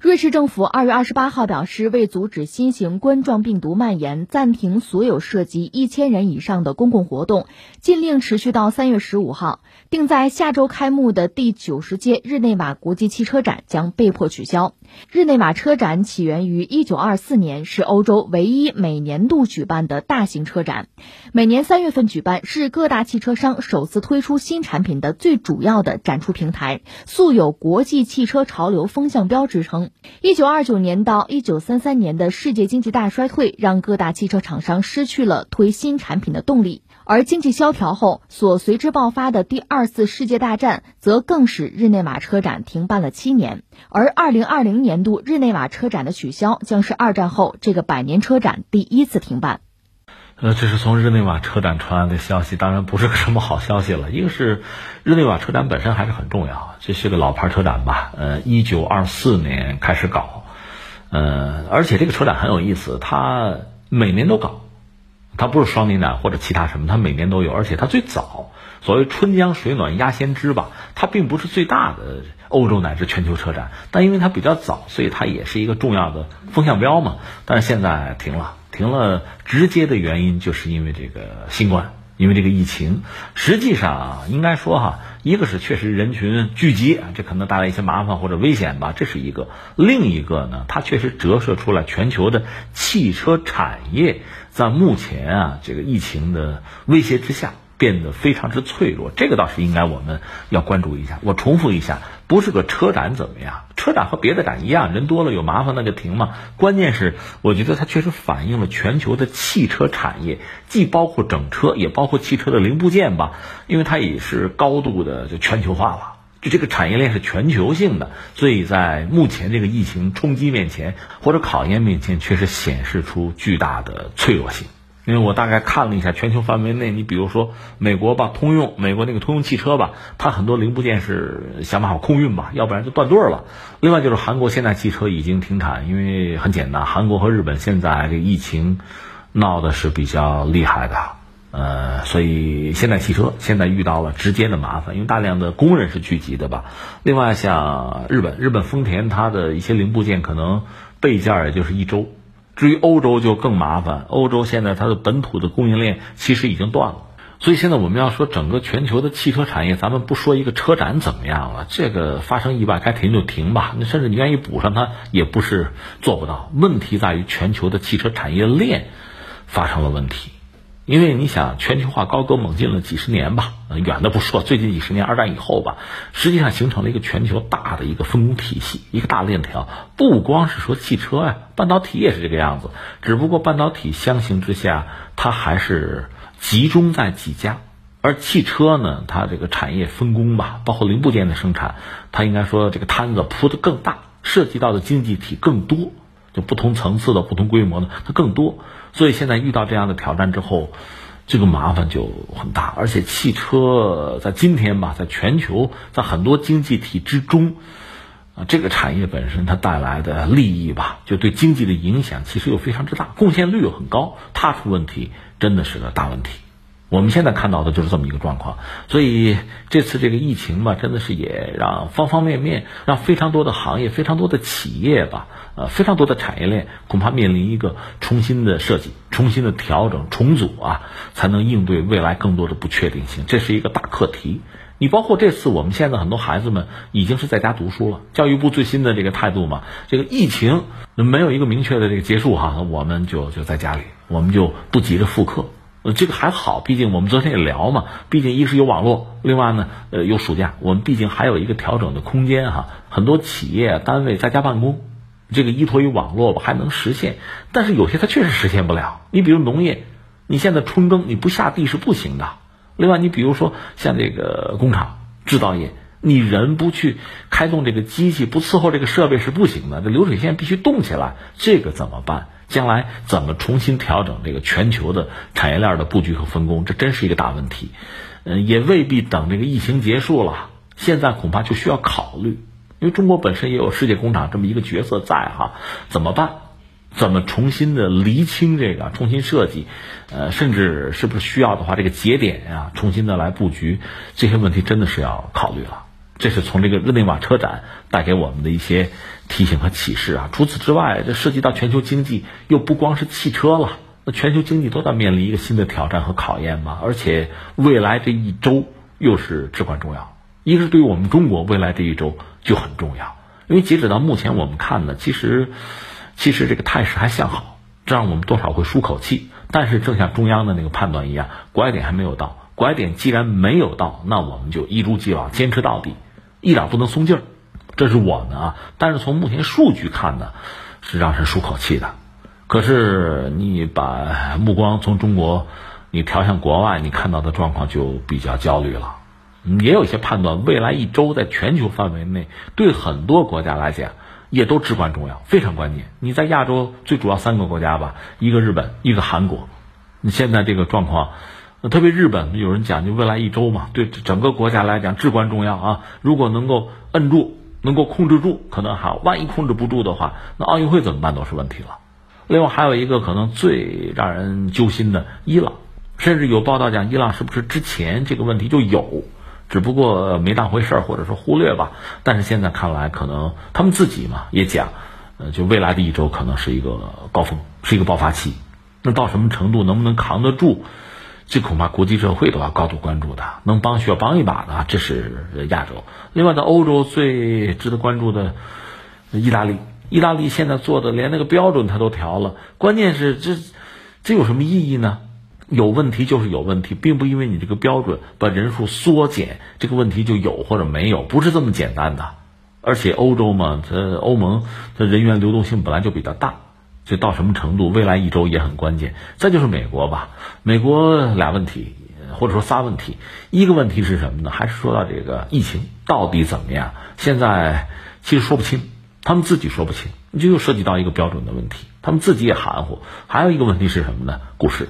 瑞士政府二月二十八号表示，为阻止新型冠状病毒蔓延，暂停所有涉及一千人以上的公共活动，禁令持续到三月十五号。定在下周开幕的第九十届日内瓦国际汽车展将被迫取消。日内瓦车展起源于一九二四年，是欧洲唯一每年度举办的大型车展。每年三月份举办，是各大汽车商首次推出新产品的最主要的展出平台，素有“国际汽车潮流风向标”之称。一九二九年到一九三三年的世界经济大衰退，让各大汽车厂商失去了推新产品的动力。而经济萧条后所随之爆发的第二次世界大战，则更使日内瓦车展停办了七年。而二零二零年度日内瓦车展的取消，将是二战后这个百年车展第一次停办。呃，这是从日内瓦车展传来的消息，当然不是个什么好消息了。一个是日内瓦车展本身还是很重要，这是个老牌车展吧？呃，一九二四年开始搞，呃，而且这个车展很有意思，它每年都搞。它不是双年展或者其他什么，它每年都有，而且它最早，所谓春江水暖鸭先知吧，它并不是最大的欧洲乃至全球车展，但因为它比较早，所以它也是一个重要的风向标嘛。但是现在停了，停了，直接的原因就是因为这个新冠。因为这个疫情，实际上，应该说哈，一个是确实人群聚集，这可能带来一些麻烦或者危险吧，这是一个；另一个呢，它确实折射出来全球的汽车产业在目前啊这个疫情的威胁之下。变得非常之脆弱，这个倒是应该我们要关注一下。我重复一下，不是个车展怎么样？车展和别的展一样，人多了有麻烦那就停嘛。关键是，我觉得它确实反映了全球的汽车产业，既包括整车，也包括汽车的零部件吧，因为它也是高度的就全球化了，就这个产业链是全球性的，所以在目前这个疫情冲击面前或者考验面前，确实显示出巨大的脆弱性。因为我大概看了一下全球范围内，你比如说美国吧，通用，美国那个通用汽车吧，它很多零部件是想办法空运吧，要不然就断队了。另外就是韩国现代汽车已经停产，因为很简单，韩国和日本现在这疫情闹的是比较厉害的，呃，所以现代汽车现在遇到了直接的麻烦，因为大量的工人是聚集的吧。另外像日本，日本丰田它的一些零部件可能备件也就是一周。至于欧洲就更麻烦，欧洲现在它的本土的供应链其实已经断了，所以现在我们要说整个全球的汽车产业，咱们不说一个车展怎么样了，这个发生意外该停就停吧，那甚至你愿意补上它也不是做不到。问题在于全球的汽车产业链发生了问题。因为你想，全球化高歌猛进了几十年吧，远的不说，最近几十年，二战以后吧，实际上形成了一个全球大的一个分工体系，一个大链条。不光是说汽车呀，半导体也是这个样子，只不过半导体相形之下，它还是集中在几家，而汽车呢，它这个产业分工吧，包括零部件的生产，它应该说这个摊子铺的更大，涉及到的经济体更多。就不同层次的、不同规模的，它更多，所以现在遇到这样的挑战之后，这个麻烦就很大。而且汽车在今天吧，在全球，在很多经济体之中，啊，这个产业本身它带来的利益吧，就对经济的影响其实又非常之大，贡献率又很高，它出问题真的是个大问题。我们现在看到的就是这么一个状况，所以这次这个疫情吧，真的是也让方方面面，让非常多的行业、非常多的企业吧，呃，非常多的产业链恐怕面临一个重新的设计、重新的调整、重组啊，才能应对未来更多的不确定性。这是一个大课题。你包括这次，我们现在很多孩子们已经是在家读书了。教育部最新的这个态度嘛，这个疫情没有一个明确的这个结束哈，我们就就在家里，我们就不急着复课。呃，这个还好，毕竟我们昨天也聊嘛，毕竟一是有网络，另外呢，呃，有暑假，我们毕竟还有一个调整的空间哈。很多企业单位在家办公，这个依托于网络吧还能实现，但是有些它确实实现不了。你比如农业，你现在春耕你不下地是不行的。另外，你比如说像这个工厂制造业，你人不去开动这个机器，不伺候这个设备是不行的。这流水线必须动起来，这个怎么办？将来怎么重新调整这个全球的产业链的布局和分工，这真是一个大问题。嗯，也未必等这个疫情结束了，现在恐怕就需要考虑，因为中国本身也有世界工厂这么一个角色在哈，怎么办？怎么重新的厘清这个，重新设计？呃，甚至是不是需要的话，这个节点呀，重新的来布局，这些问题真的是要考虑了。这是从这个日内瓦车展带给我们的一些提醒和启示啊。除此之外，这涉及到全球经济，又不光是汽车了，那全球经济都在面临一个新的挑战和考验嘛。而且未来这一周又是至关重要，一个是对于我们中国未来这一周就很重要，因为截止到目前我们看呢，其实其实这个态势还向好，这让我们多少会舒口气。但是正像中央的那个判断一样，拐点还没有到。拐点既然没有到，那我们就一如既往坚持到底，一点不能松劲儿。这是我们啊。但是从目前数据看呢，是让人舒口气的。可是你把目光从中国你调向国外，你看到的状况就比较焦虑了。也有一些判断，未来一周在全球范围内，对很多国家来讲也都至关重要，非常关键。你在亚洲最主要三个国家吧，一个日本，一个韩国。你现在这个状况。那特别日本，有人讲究未来一周嘛，对整个国家来讲至关重要啊。如果能够摁住，能够控制住，可能好万一控制不住的话，那奥运会怎么办都是问题了。另外还有一个可能最让人揪心的伊朗，甚至有报道讲伊朗是不是之前这个问题就有，只不过没当回事儿或者说忽略吧。但是现在看来，可能他们自己嘛也讲，呃，就未来的一周可能是一个高峰，是一个爆发期。那到什么程度，能不能扛得住？这恐怕国际社会都要高度关注的，能帮需要帮一把的，这是亚洲。另外，在欧洲最值得关注的，意大利，意大利现在做的连那个标准它都调了。关键是这，这有什么意义呢？有问题就是有问题，并不因为你这个标准把人数缩减，这个问题就有或者没有，不是这么简单的。而且欧洲嘛，它欧盟它人员流动性本来就比较大。这到什么程度？未来一周也很关键。再就是美国吧，美国俩问题，或者说仨问题。一个问题是什么呢？还是说到这个疫情到底怎么样？现在其实说不清，他们自己说不清。这又涉及到一个标准的问题，他们自己也含糊。还有一个问题是什么呢？股市，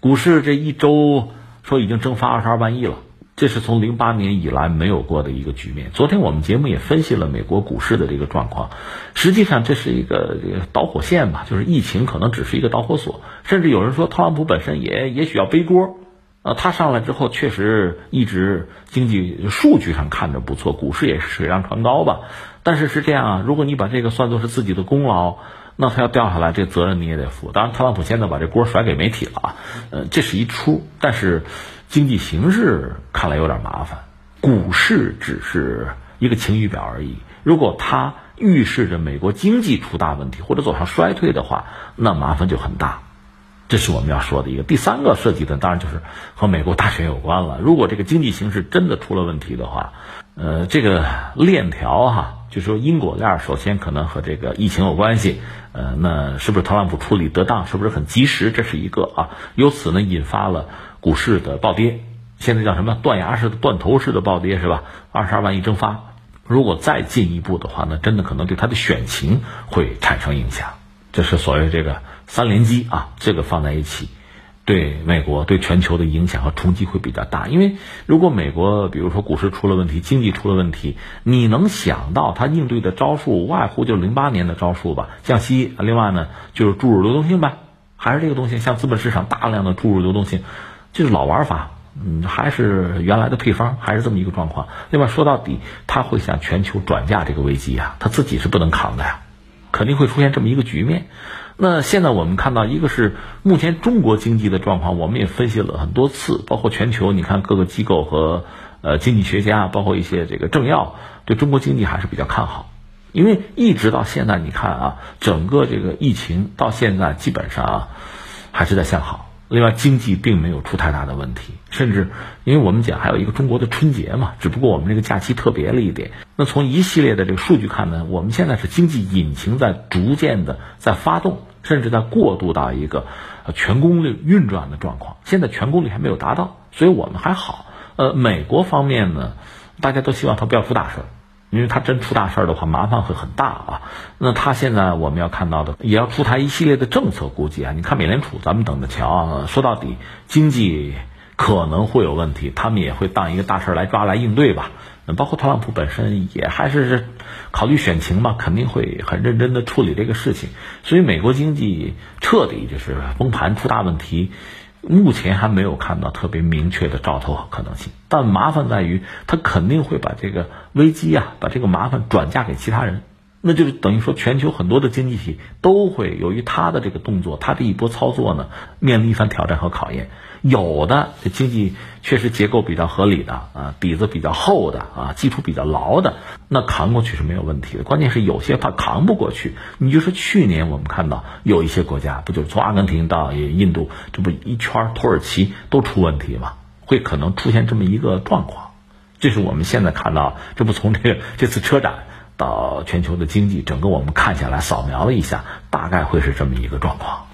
股市这一周说已经蒸发二十二万亿了。这是从零八年以来没有过的一个局面。昨天我们节目也分析了美国股市的这个状况，实际上这是一个导火线吧，就是疫情可能只是一个导火索，甚至有人说特朗普本身也也许要背锅。呃，他上来之后确实一直经济数据上看着不错，股市也是水涨船高吧。但是是这样啊，如果你把这个算作是自己的功劳，那他要掉下来，这责任你也得负。当然，特朗普现在把这锅甩给媒体了啊，呃，这是一出，但是。经济形势看来有点麻烦，股市只是一个晴雨表而已。如果它预示着美国经济出大问题或者走上衰退的话，那麻烦就很大。这是我们要说的一个第三个涉及的，当然就是和美国大选有关了。如果这个经济形势真的出了问题的话，呃，这个链条哈，就说因果链，首先可能和这个疫情有关系。呃，那是不是特朗普处理得当？是不是很及时？这是一个啊，由此呢引发了。股市的暴跌，现在叫什么断崖式的、断头式的暴跌是吧？二十二万亿蒸发，如果再进一步的话呢，真的可能对它的选情会产生影响。这是所谓这个三连击啊，这个放在一起，对美国、对全球的影响和冲击会比较大。因为如果美国比如说股市出了问题、经济出了问题，你能想到它应对的招数，无外乎就是零八年的招数吧，降息。另外呢，就是注入流动性呗，还是这个东西，向资本市场大量的注入流动性。就是老玩法，嗯，还是原来的配方，还是这么一个状况。另外说到底，他会向全球转嫁这个危机啊，他自己是不能扛的呀，肯定会出现这么一个局面。那现在我们看到，一个是目前中国经济的状况，我们也分析了很多次，包括全球，你看各个机构和呃经济学家，包括一些这个政要，对中国经济还是比较看好，因为一直到现在，你看啊，整个这个疫情到现在基本上啊还是在向好。另外，经济并没有出太大的问题，甚至因为我们讲还有一个中国的春节嘛，只不过我们这个假期特别了一点。那从一系列的这个数据看呢，我们现在是经济引擎在逐渐的在发动，甚至在过渡到一个全功率运转的状况。现在全功率还没有达到，所以我们还好。呃，美国方面呢，大家都希望它不要出大事。因为他真出大事儿的话，麻烦会很大啊。那他现在我们要看到的，也要出台一系列的政策，估计啊，你看美联储，咱们等着瞧啊。说到底，经济可能会有问题，他们也会当一个大事儿来抓来应对吧。包括特朗普本身也还是考虑选情嘛，肯定会很认真的处理这个事情。所以美国经济彻底就是崩盘出大问题，目前还没有看到特别明确的兆头和可能性。但麻烦在于，他肯定会把这个危机啊，把这个麻烦转嫁给其他人。那就是等于说，全球很多的经济体都会由于他的这个动作，他的一波操作呢，面临一番挑战和考验。有的经济确实结构比较合理的啊，底子比较厚的啊，基础比较牢的，那扛过去是没有问题的。关键是有些怕扛不过去。你就说去年我们看到有一些国家，不就从阿根廷到印度，这不一圈土耳其都出问题吗？会可能出现这么一个状况。这是我们现在看到，这不从这个这次车展。到全球的经济，整个我们看下来，扫描了一下，大概会是这么一个状况。